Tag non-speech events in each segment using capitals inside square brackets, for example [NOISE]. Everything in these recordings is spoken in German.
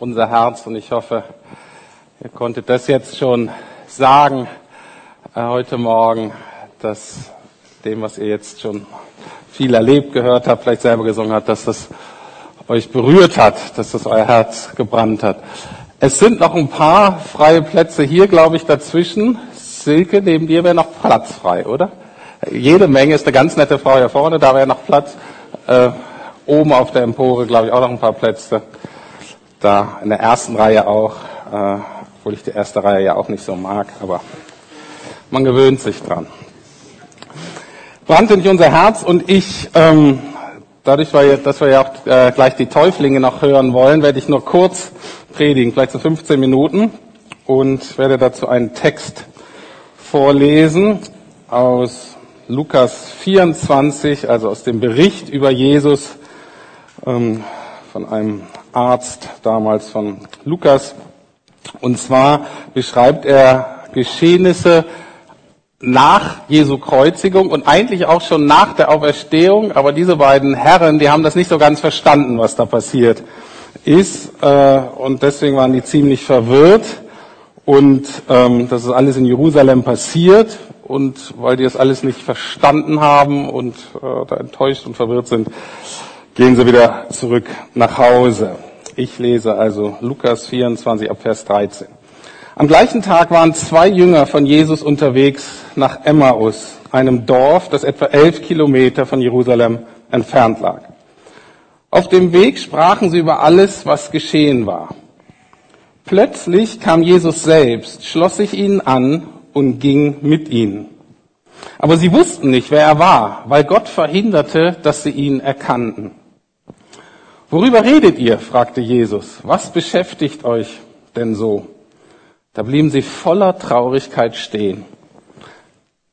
unser Herz und ich hoffe, ihr konntet das jetzt schon sagen äh, heute Morgen, dass dem, was ihr jetzt schon viel erlebt, gehört habt, vielleicht selber gesungen habt, dass das euch berührt hat, dass das euer Herz gebrannt hat. Es sind noch ein paar freie Plätze hier, glaube ich, dazwischen. Silke, neben dir wäre noch Platz frei, oder? Jede Menge ist eine ganz nette Frau hier vorne, da wäre noch Platz. Äh, oben auf der Empore, glaube ich, auch noch ein paar Plätze. Da in der ersten Reihe auch, äh, obwohl ich die erste Reihe ja auch nicht so mag, aber man gewöhnt sich dran. Brannte nicht unser Herz und ich, ähm, dadurch, dass wir ja auch äh, gleich die Täuflinge noch hören wollen, werde ich nur kurz predigen, vielleicht so 15 Minuten und werde dazu einen Text vorlesen aus Lukas 24, also aus dem Bericht über Jesus ähm, von einem Arzt damals von Lukas. Und zwar beschreibt er Geschehnisse nach Jesu Kreuzigung und eigentlich auch schon nach der Auferstehung, aber diese beiden Herren, die haben das nicht so ganz verstanden, was da passiert ist, äh, und deswegen waren die ziemlich verwirrt. Und ähm, das ist alles in Jerusalem passiert. Und weil die das alles nicht verstanden haben und äh, da enttäuscht und verwirrt sind, gehen sie wieder zurück nach Hause. Ich lese also Lukas 24 ab Vers 13. Am gleichen Tag waren zwei Jünger von Jesus unterwegs nach Emmaus, einem Dorf, das etwa elf Kilometer von Jerusalem entfernt lag. Auf dem Weg sprachen sie über alles, was geschehen war. Plötzlich kam Jesus selbst, schloss sich ihnen an und ging mit ihnen. Aber sie wussten nicht, wer er war, weil Gott verhinderte, dass sie ihn erkannten. Worüber redet ihr? fragte Jesus. Was beschäftigt euch denn so? Da blieben sie voller Traurigkeit stehen.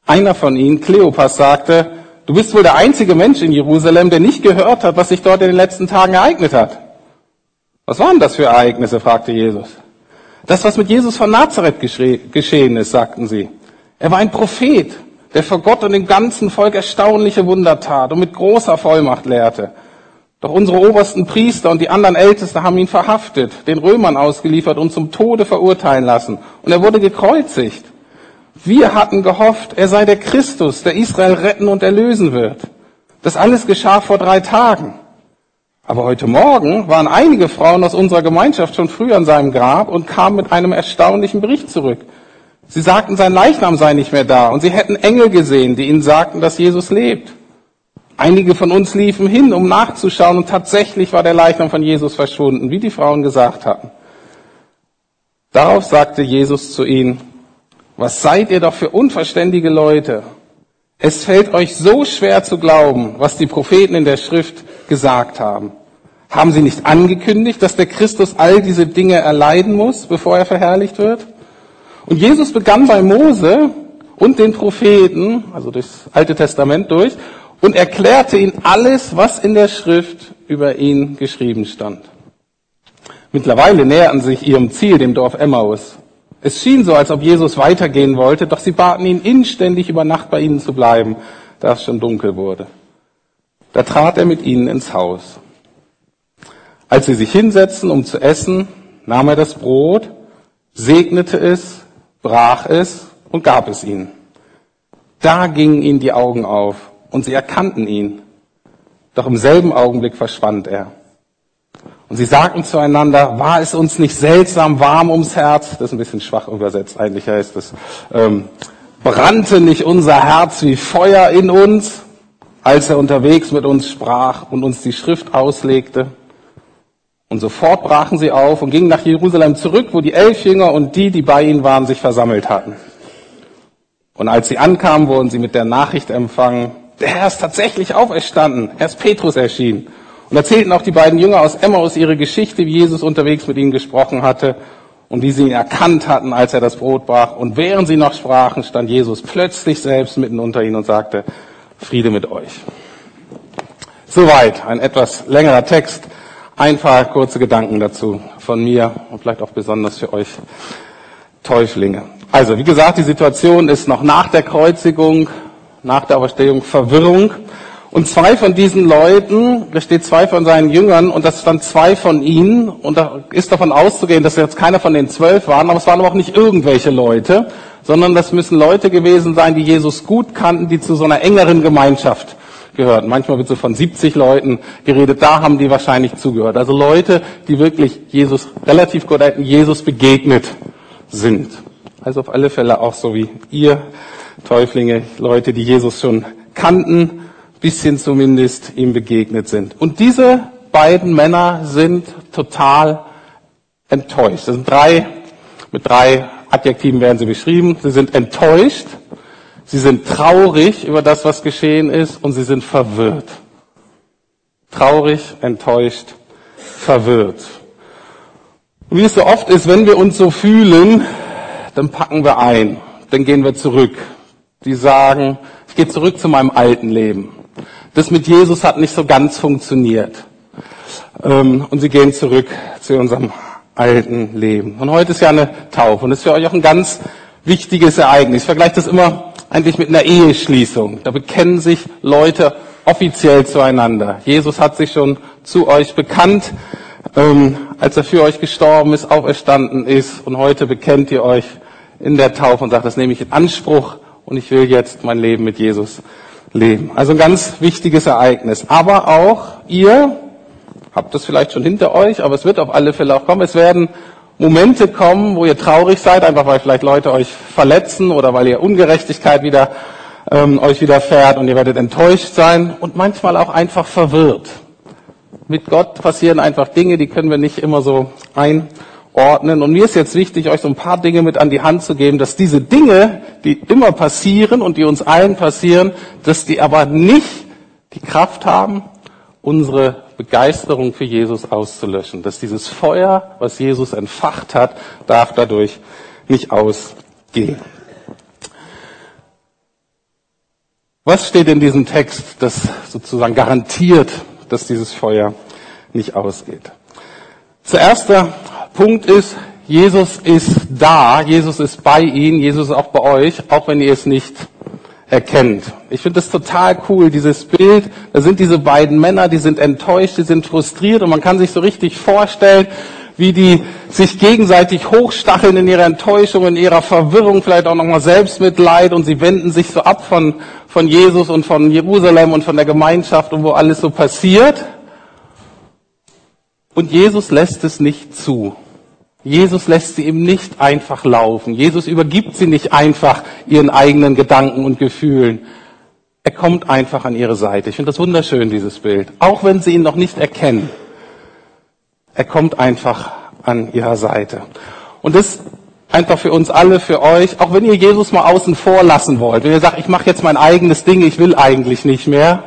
Einer von ihnen, Kleopas, sagte, du bist wohl der einzige Mensch in Jerusalem, der nicht gehört hat, was sich dort in den letzten Tagen ereignet hat. Was waren das für Ereignisse? fragte Jesus. Das, was mit Jesus von Nazareth geschehen ist, sagten sie. Er war ein Prophet, der vor Gott und dem ganzen Volk erstaunliche Wunder tat und mit großer Vollmacht lehrte. Doch unsere obersten Priester und die anderen Ältesten haben ihn verhaftet, den Römern ausgeliefert und zum Tode verurteilen lassen. Und er wurde gekreuzigt. Wir hatten gehofft, er sei der Christus, der Israel retten und erlösen wird. Das alles geschah vor drei Tagen. Aber heute Morgen waren einige Frauen aus unserer Gemeinschaft schon früh an seinem Grab und kamen mit einem erstaunlichen Bericht zurück. Sie sagten, sein Leichnam sei nicht mehr da und sie hätten Engel gesehen, die ihnen sagten, dass Jesus lebt. Einige von uns liefen hin, um nachzuschauen, und tatsächlich war der Leichnam von Jesus verschwunden, wie die Frauen gesagt hatten. Darauf sagte Jesus zu ihnen, was seid ihr doch für unverständige Leute? Es fällt euch so schwer zu glauben, was die Propheten in der Schrift gesagt haben. Haben sie nicht angekündigt, dass der Christus all diese Dinge erleiden muss, bevor er verherrlicht wird? Und Jesus begann bei Mose und den Propheten, also durchs Alte Testament durch, und erklärte ihnen alles, was in der Schrift über ihn geschrieben stand. Mittlerweile näherten sich ihrem Ziel, dem Dorf Emmaus. Es schien so, als ob Jesus weitergehen wollte, doch sie baten ihn inständig über Nacht bei ihnen zu bleiben, da es schon dunkel wurde. Da trat er mit ihnen ins Haus. Als sie sich hinsetzten, um zu essen, nahm er das Brot, segnete es, brach es und gab es ihnen. Da gingen ihnen die Augen auf und sie erkannten ihn. Doch im selben Augenblick verschwand er. Und sie sagten zueinander, war es uns nicht seltsam warm ums Herz? Das ist ein bisschen schwach übersetzt, eigentlich heißt es, ähm, brannte nicht unser Herz wie Feuer in uns, als er unterwegs mit uns sprach und uns die Schrift auslegte? Und sofort brachen sie auf und gingen nach Jerusalem zurück, wo die elf Jünger und die, die bei ihnen waren, sich versammelt hatten. Und als sie ankamen, wurden sie mit der Nachricht empfangen, der Herr ist tatsächlich auferstanden. Er ist Petrus erschienen. Und erzählten auch die beiden Jünger aus Emmaus ihre Geschichte, wie Jesus unterwegs mit ihnen gesprochen hatte und wie sie ihn erkannt hatten, als er das Brot brach. Und während sie noch sprachen, stand Jesus plötzlich selbst mitten unter ihnen und sagte, Friede mit euch. Soweit ein etwas längerer Text. Ein paar kurze Gedanken dazu von mir und vielleicht auch besonders für euch Täuflinge. Also, wie gesagt, die Situation ist noch nach der Kreuzigung nach der Auferstehung Verwirrung. Und zwei von diesen Leuten, da steht zwei von seinen Jüngern und das stand zwei von ihnen und da ist davon auszugehen, dass jetzt keiner von den zwölf waren, aber es waren auch nicht irgendwelche Leute, sondern das müssen Leute gewesen sein, die Jesus gut kannten, die zu so einer engeren Gemeinschaft gehörten. Manchmal wird so von 70 Leuten geredet, da haben die wahrscheinlich zugehört. Also Leute, die wirklich Jesus relativ gut hätten, Jesus begegnet sind. Also auf alle Fälle auch so wie ihr Täuflinge, Leute, die Jesus schon kannten, bisschen zumindest ihm begegnet sind. Und diese beiden Männer sind total enttäuscht. Das sind drei, mit drei Adjektiven werden sie beschrieben. Sie sind enttäuscht, sie sind traurig über das, was geschehen ist und sie sind verwirrt. Traurig, enttäuscht, verwirrt. Und wie es so oft ist, wenn wir uns so fühlen, dann packen wir ein, dann gehen wir zurück. Die sagen, ich gehe zurück zu meinem alten Leben. Das mit Jesus hat nicht so ganz funktioniert. Ähm, und sie gehen zurück zu unserem alten Leben. Und heute ist ja eine Taufe und das ist für euch auch ein ganz wichtiges Ereignis. Ich vergleiche das immer eigentlich mit einer Eheschließung. Da bekennen sich Leute offiziell zueinander. Jesus hat sich schon zu euch bekannt, ähm, als er für euch gestorben ist, auferstanden ist und heute bekennt ihr euch in der Taufe und sagt, das nehme ich in Anspruch und ich will jetzt mein Leben mit Jesus leben. Also ein ganz wichtiges Ereignis. Aber auch ihr habt das vielleicht schon hinter euch, aber es wird auf alle Fälle auch kommen. Es werden Momente kommen, wo ihr traurig seid, einfach weil vielleicht Leute euch verletzen oder weil ihr Ungerechtigkeit wieder ähm, euch widerfährt und ihr werdet enttäuscht sein und manchmal auch einfach verwirrt. Mit Gott passieren einfach Dinge, die können wir nicht immer so ein ordnen. Und mir ist jetzt wichtig, euch so ein paar Dinge mit an die Hand zu geben, dass diese Dinge, die immer passieren und die uns allen passieren, dass die aber nicht die Kraft haben, unsere Begeisterung für Jesus auszulöschen. Dass dieses Feuer, was Jesus entfacht hat, darf dadurch nicht ausgehen. Was steht in diesem Text, das sozusagen garantiert, dass dieses Feuer nicht ausgeht? Zuerst Punkt ist, Jesus ist da, Jesus ist bei Ihnen, Jesus ist auch bei euch, auch wenn ihr es nicht erkennt. Ich finde das total cool, dieses Bild. Da sind diese beiden Männer, die sind enttäuscht, die sind frustriert und man kann sich so richtig vorstellen, wie die sich gegenseitig hochstacheln in ihrer Enttäuschung, in ihrer Verwirrung, vielleicht auch nochmal Selbstmitleid und sie wenden sich so ab von, von Jesus und von Jerusalem und von der Gemeinschaft und wo alles so passiert. Und Jesus lässt es nicht zu. Jesus lässt sie eben nicht einfach laufen. Jesus übergibt sie nicht einfach ihren eigenen Gedanken und Gefühlen. Er kommt einfach an ihre Seite. Ich finde das wunderschön, dieses Bild. Auch wenn sie ihn noch nicht erkennen. Er kommt einfach an ihrer Seite. Und das einfach für uns alle, für euch, auch wenn ihr Jesus mal außen vor lassen wollt, wenn ihr sagt, ich mache jetzt mein eigenes Ding, ich will eigentlich nicht mehr,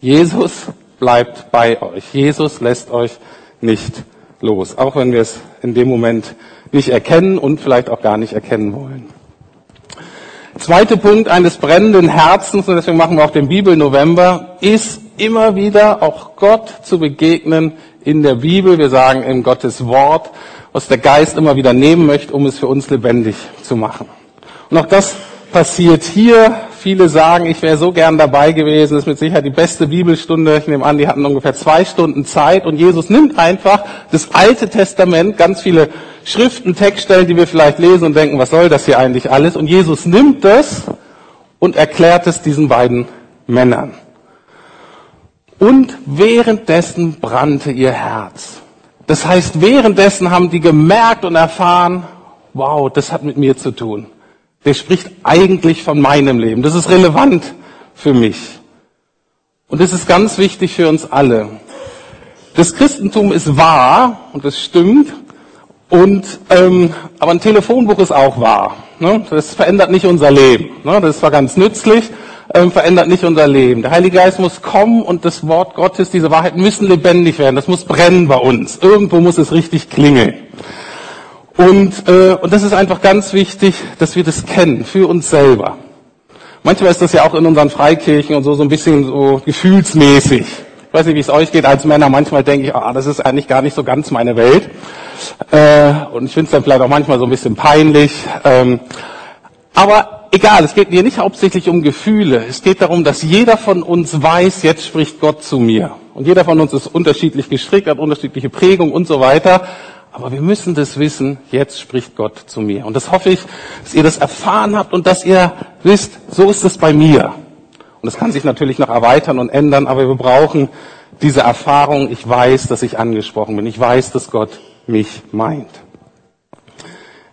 Jesus bleibt bei euch. Jesus lässt euch nicht los, auch wenn wir es in dem Moment nicht erkennen und vielleicht auch gar nicht erkennen wollen. Zweiter Punkt eines brennenden Herzens, und deswegen machen wir auch den Bibel-November, ist immer wieder auch Gott zu begegnen in der Bibel. Wir sagen in Gottes Wort, was der Geist immer wieder nehmen möchte, um es für uns lebendig zu machen. Und auch das passiert hier. Viele sagen, ich wäre so gern dabei gewesen. Das ist mit Sicherheit die beste Bibelstunde. Ich nehme an, die hatten ungefähr zwei Stunden Zeit. Und Jesus nimmt einfach das Alte Testament, ganz viele Schriften, Textstellen, die wir vielleicht lesen und denken, was soll das hier eigentlich alles? Und Jesus nimmt das und erklärt es diesen beiden Männern. Und währenddessen brannte ihr Herz. Das heißt, währenddessen haben die gemerkt und erfahren, wow, das hat mit mir zu tun der spricht eigentlich von meinem Leben. Das ist relevant für mich. Und das ist ganz wichtig für uns alle. Das Christentum ist wahr und das stimmt. Und ähm, aber ein Telefonbuch ist auch wahr. Ne? Das verändert nicht unser Leben. Ne? Das ist zwar ganz nützlich, ähm, verändert nicht unser Leben. Der Heilige Geist muss kommen und das Wort Gottes, diese Wahrheit müssen lebendig werden. Das muss brennen bei uns. Irgendwo muss es richtig klingeln. Und, äh, und das ist einfach ganz wichtig, dass wir das kennen für uns selber. Manchmal ist das ja auch in unseren Freikirchen und so so ein bisschen so gefühlsmäßig. Ich weiß nicht, wie es euch geht als Männer. Manchmal denke ich, ah, das ist eigentlich gar nicht so ganz meine Welt. Äh, und ich finde es dann vielleicht auch manchmal so ein bisschen peinlich. Ähm, aber egal, es geht hier nicht hauptsächlich um Gefühle. Es geht darum, dass jeder von uns weiß, jetzt spricht Gott zu mir. Und jeder von uns ist unterschiedlich gestrickt, hat unterschiedliche Prägung und so weiter. Aber wir müssen das wissen, jetzt spricht Gott zu mir. Und das hoffe ich, dass ihr das erfahren habt und dass ihr wisst, so ist es bei mir. Und es kann sich natürlich noch erweitern und ändern, aber wir brauchen diese Erfahrung. Ich weiß, dass ich angesprochen bin. Ich weiß, dass Gott mich meint.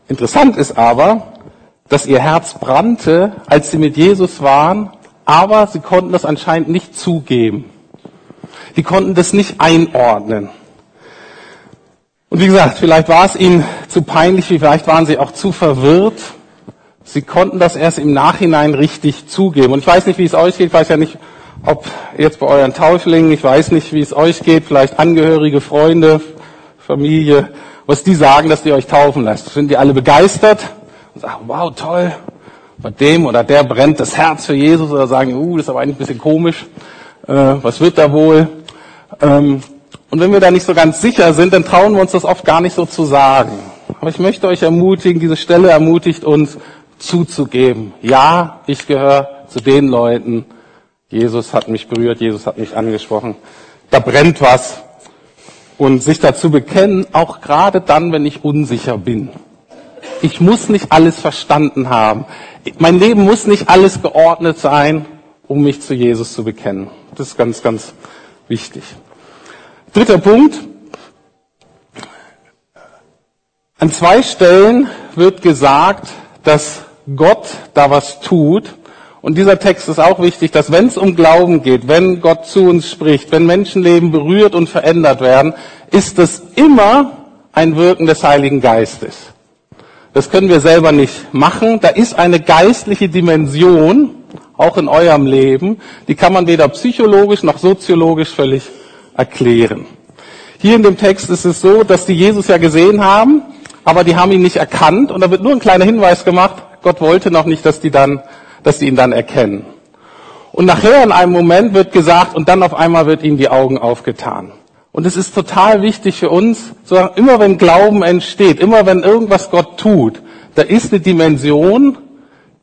Interessant ist aber, dass ihr Herz brannte, als sie mit Jesus waren, aber sie konnten das anscheinend nicht zugeben. Die konnten das nicht einordnen. Und wie gesagt, vielleicht war es ihnen zu peinlich, vielleicht waren sie auch zu verwirrt. Sie konnten das erst im Nachhinein richtig zugeben. Und ich weiß nicht, wie es euch geht. Ich weiß ja nicht, ob jetzt bei euren Täuflingen, ich weiß nicht, wie es euch geht. Vielleicht Angehörige, Freunde, Familie, was die sagen, dass die euch taufen lasst. Sind die alle begeistert und sagen, wow, toll. Bei dem oder der brennt das Herz für Jesus oder sagen, uh, das ist aber eigentlich ein bisschen komisch. Äh, was wird da wohl? Ähm, und wenn wir da nicht so ganz sicher sind, dann trauen wir uns das oft gar nicht so zu sagen. Aber ich möchte euch ermutigen, diese Stelle ermutigt uns zuzugeben. Ja, ich gehöre zu den Leuten. Jesus hat mich berührt, Jesus hat mich angesprochen. Da brennt was. Und sich dazu bekennen, auch gerade dann, wenn ich unsicher bin. Ich muss nicht alles verstanden haben. Mein Leben muss nicht alles geordnet sein, um mich zu Jesus zu bekennen. Das ist ganz, ganz wichtig. Dritter Punkt. An zwei Stellen wird gesagt, dass Gott da was tut. Und dieser Text ist auch wichtig, dass wenn es um Glauben geht, wenn Gott zu uns spricht, wenn Menschenleben berührt und verändert werden, ist es immer ein Wirken des Heiligen Geistes. Das können wir selber nicht machen. Da ist eine geistliche Dimension, auch in eurem Leben, die kann man weder psychologisch noch soziologisch völlig erklären. Hier in dem Text ist es so, dass die Jesus ja gesehen haben, aber die haben ihn nicht erkannt und da wird nur ein kleiner Hinweis gemacht, Gott wollte noch nicht, dass die dann, dass die ihn dann erkennen. Und nachher in einem Moment wird gesagt, und dann auf einmal wird ihnen die Augen aufgetan. Und es ist total wichtig für uns, immer wenn Glauben entsteht, immer wenn irgendwas Gott tut, da ist eine Dimension,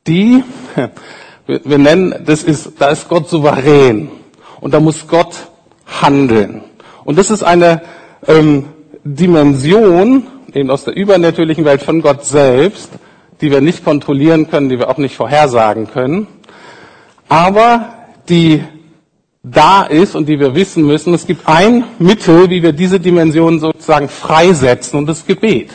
die, [LAUGHS] wir nennen, das ist, da ist Gott souverän. Und da muss Gott handeln. Und das ist eine ähm, Dimension, eben aus der übernatürlichen Welt von Gott selbst, die wir nicht kontrollieren können, die wir auch nicht vorhersagen können, aber die da ist und die wir wissen müssen. Es gibt ein Mittel, wie wir diese Dimension sozusagen freisetzen und das Gebet.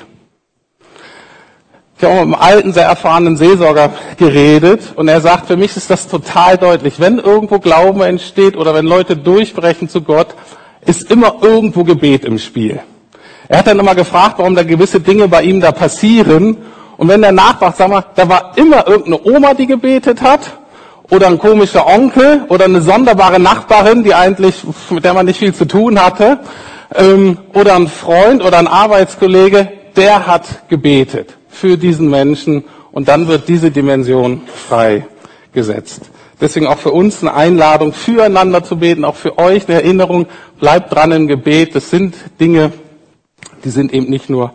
Ich habe mit einem alten, sehr erfahrenen Seelsorger geredet und er sagt, für mich ist das total deutlich. Wenn irgendwo Glauben entsteht oder wenn Leute durchbrechen zu Gott, ist immer irgendwo Gebet im Spiel. Er hat dann immer gefragt, warum da gewisse Dinge bei ihm da passieren. Und wenn er nachfragt, sag mal, da war immer irgendeine Oma, die gebetet hat, oder ein komischer Onkel, oder eine sonderbare Nachbarin, die eigentlich, mit der man nicht viel zu tun hatte, ähm, oder ein Freund oder ein Arbeitskollege, der hat gebetet für diesen Menschen und dann wird diese Dimension freigesetzt. Deswegen auch für uns eine Einladung, füreinander zu beten, auch für euch eine Erinnerung, bleibt dran im Gebet. Das sind Dinge, die sind eben nicht nur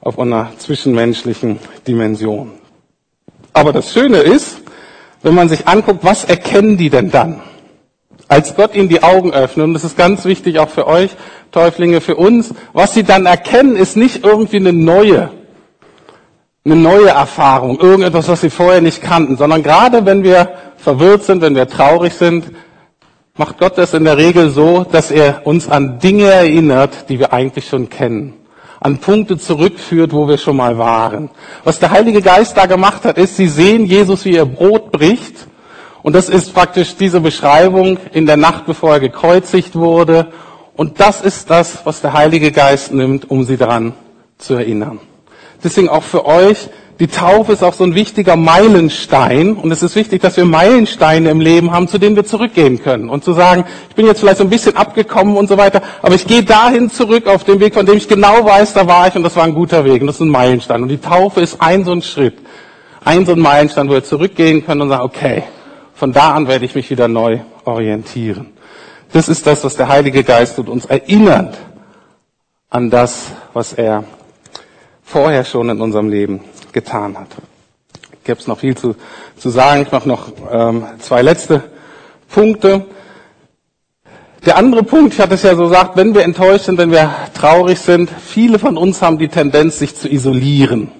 auf einer zwischenmenschlichen Dimension. Aber das Schöne ist, wenn man sich anguckt, was erkennen die denn dann? Als Gott ihnen die Augen öffnet, und das ist ganz wichtig auch für euch, Täuflinge, für uns, was sie dann erkennen, ist nicht irgendwie eine neue eine neue Erfahrung, irgendetwas, was sie vorher nicht kannten, sondern gerade wenn wir verwirrt sind, wenn wir traurig sind, macht Gott das in der Regel so, dass er uns an Dinge erinnert, die wir eigentlich schon kennen. An Punkte zurückführt, wo wir schon mal waren. Was der Heilige Geist da gemacht hat, ist, sie sehen Jesus, wie er Brot bricht. Und das ist praktisch diese Beschreibung in der Nacht, bevor er gekreuzigt wurde. Und das ist das, was der Heilige Geist nimmt, um sie daran zu erinnern. Deswegen auch für euch, die Taufe ist auch so ein wichtiger Meilenstein. Und es ist wichtig, dass wir Meilensteine im Leben haben, zu denen wir zurückgehen können. Und zu sagen, ich bin jetzt vielleicht so ein bisschen abgekommen und so weiter, aber ich gehe dahin zurück auf den Weg, von dem ich genau weiß, da war ich und das war ein guter Weg. Und das ist ein Meilenstein. Und die Taufe ist ein so ein Schritt. Ein so ein Meilenstein, wo wir zurückgehen können und sagen, okay, von da an werde ich mich wieder neu orientieren. Das ist das, was der Heilige Geist tut, uns erinnert an das, was er vorher schon in unserem Leben getan hat. gäbe es noch viel zu, zu sagen. Ich mache noch ähm, zwei letzte Punkte. Der andere Punkt, ich hatte es ja so gesagt, wenn wir enttäuscht sind, wenn wir traurig sind, viele von uns haben die Tendenz, sich zu isolieren.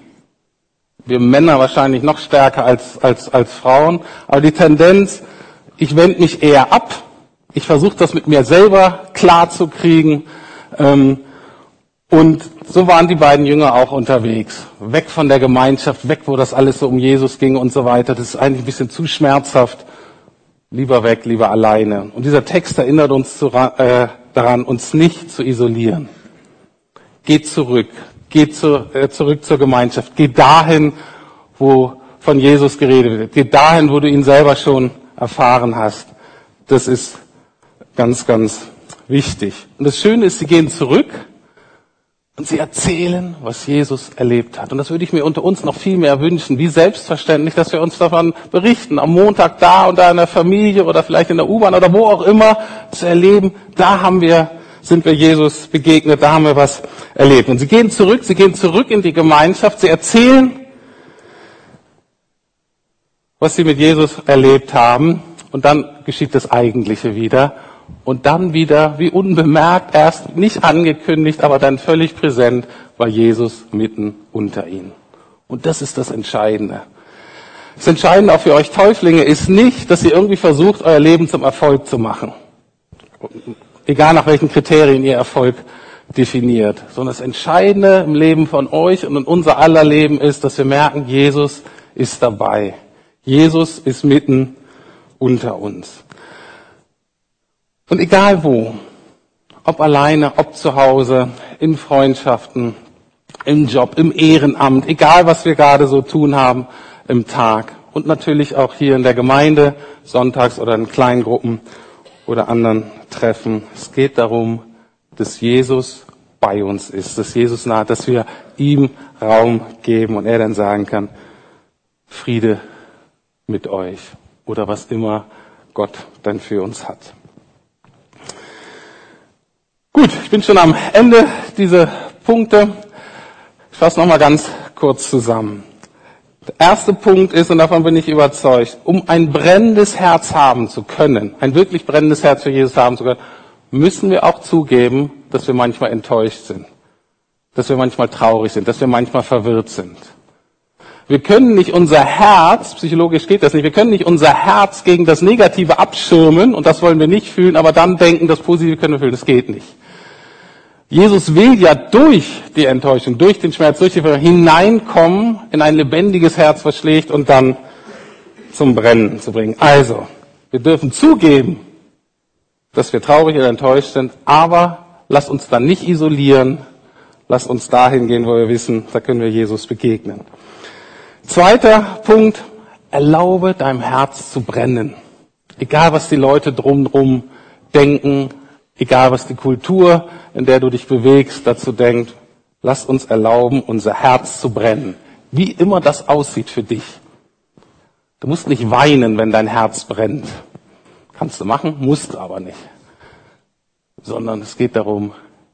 Wir Männer wahrscheinlich noch stärker als, als, als Frauen, aber die Tendenz, ich wende mich eher ab, ich versuche das mit mir selber klar zu kriegen. Ähm, und so waren die beiden Jünger auch unterwegs. Weg von der Gemeinschaft, weg, wo das alles so um Jesus ging und so weiter. Das ist eigentlich ein bisschen zu schmerzhaft. Lieber weg, lieber alleine. Und dieser Text erinnert uns zu, äh, daran, uns nicht zu isolieren. Geht zurück. Geht zu, äh, zurück zur Gemeinschaft. Geht dahin, wo von Jesus geredet wird. Geht dahin, wo du ihn selber schon erfahren hast. Das ist ganz, ganz wichtig. Und das Schöne ist, sie gehen zurück und sie erzählen, was Jesus erlebt hat. Und das würde ich mir unter uns noch viel mehr wünschen, wie selbstverständlich, dass wir uns davon berichten, am Montag da und da in der Familie oder vielleicht in der U-Bahn oder wo auch immer zu erleben, da haben wir, sind wir Jesus begegnet, da haben wir was erlebt. Und sie gehen zurück, sie gehen zurück in die Gemeinschaft, sie erzählen, was sie mit Jesus erlebt haben. Und dann geschieht das Eigentliche wieder und dann wieder, wie unbemerkt, erst nicht angekündigt, aber dann völlig präsent, war Jesus mitten unter ihnen. Und das ist das Entscheidende. Das Entscheidende auch für euch Täuflinge ist nicht, dass ihr irgendwie versucht, euer Leben zum Erfolg zu machen. Egal nach welchen Kriterien ihr Erfolg definiert. Sondern das Entscheidende im Leben von euch und in unser aller Leben ist, dass wir merken, Jesus ist dabei. Jesus ist mitten unter uns. Und egal wo, ob alleine, ob zu Hause, in Freundschaften, im Job, im Ehrenamt, egal was wir gerade so tun haben im Tag und natürlich auch hier in der Gemeinde, sonntags oder in Kleingruppen oder anderen Treffen. Es geht darum, dass Jesus bei uns ist, dass Jesus nahe, dass wir ihm Raum geben und er dann sagen kann, Friede mit euch oder was immer Gott dann für uns hat. Gut, ich bin schon am Ende dieser Punkte. Ich fasse nochmal ganz kurz zusammen. Der erste Punkt ist, und davon bin ich überzeugt, um ein brennendes Herz haben zu können, ein wirklich brennendes Herz für Jesus haben zu können, müssen wir auch zugeben, dass wir manchmal enttäuscht sind, dass wir manchmal traurig sind, dass wir manchmal verwirrt sind. Wir können nicht unser Herz, psychologisch geht das nicht, wir können nicht unser Herz gegen das Negative abschirmen und das wollen wir nicht fühlen, aber dann denken, das Positive können wir fühlen. Das geht nicht. Jesus will ja durch die Enttäuschung, durch den Schmerz, durch die Verwirrung hineinkommen in ein lebendiges Herz, was schlägt und dann zum Brennen zu bringen. Also, wir dürfen zugeben, dass wir traurig oder enttäuscht sind, aber lasst uns dann nicht isolieren, lasst uns dahin gehen, wo wir wissen, da können wir Jesus begegnen. Zweiter Punkt, erlaube deinem Herz zu brennen. Egal, was die Leute drumherum denken, egal was die Kultur, in der du dich bewegst, dazu denkt, lass uns erlauben, unser Herz zu brennen. Wie immer das aussieht für dich. Du musst nicht weinen, wenn dein Herz brennt. Kannst du machen, musst aber nicht. Sondern es geht darum,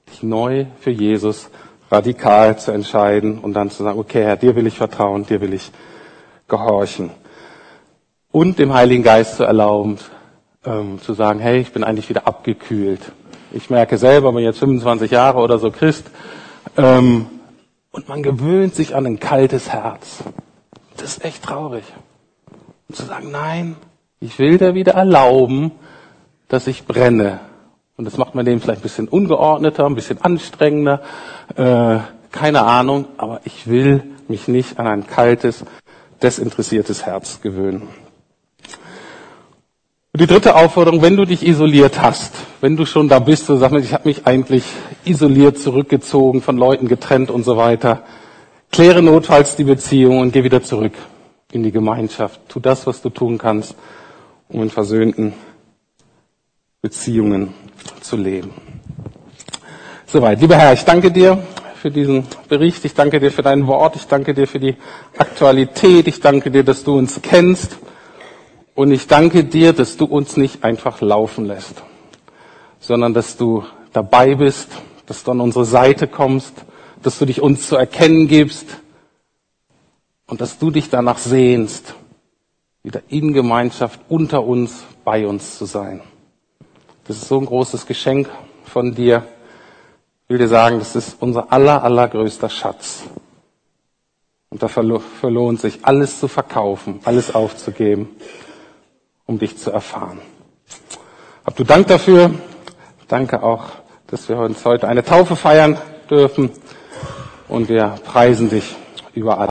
dich neu für Jesus radikal zu entscheiden und dann zu sagen, okay, Herr, dir will ich vertrauen, dir will ich gehorchen. Und dem Heiligen Geist zu erlauben, ähm, zu sagen, hey, ich bin eigentlich wieder abgekühlt. Ich merke selber, bin jetzt 25 Jahre oder so Christ, ähm, und man gewöhnt sich an ein kaltes Herz. Das ist echt traurig. Und zu sagen, nein, ich will dir wieder erlauben, dass ich brenne. Und das macht mein Leben vielleicht ein bisschen ungeordneter, ein bisschen anstrengender, äh, keine Ahnung, aber ich will mich nicht an ein kaltes, desinteressiertes Herz gewöhnen. Und die dritte Aufforderung, wenn du dich isoliert hast, wenn du schon da bist und sagst, ich habe mich eigentlich isoliert, zurückgezogen, von Leuten getrennt und so weiter, kläre notfalls die Beziehung und geh wieder zurück in die Gemeinschaft. Tu das, was du tun kannst, um in versöhnten Beziehungen zu leben. Soweit. Lieber Herr, ich danke dir für diesen Bericht. Ich danke dir für dein Wort. Ich danke dir für die Aktualität. Ich danke dir, dass du uns kennst. Und ich danke dir, dass du uns nicht einfach laufen lässt, sondern dass du dabei bist, dass du an unsere Seite kommst, dass du dich uns zu erkennen gibst, und dass du dich danach sehnst, wieder in Gemeinschaft unter uns, bei uns zu sein. Das ist so ein großes Geschenk von dir. Ich will dir sagen, das ist unser aller, allergrößter Schatz. Und da verlohnt sich alles zu verkaufen, alles aufzugeben, um dich zu erfahren. Hab du Dank dafür. Danke auch, dass wir uns heute eine Taufe feiern dürfen. Und wir preisen dich überall.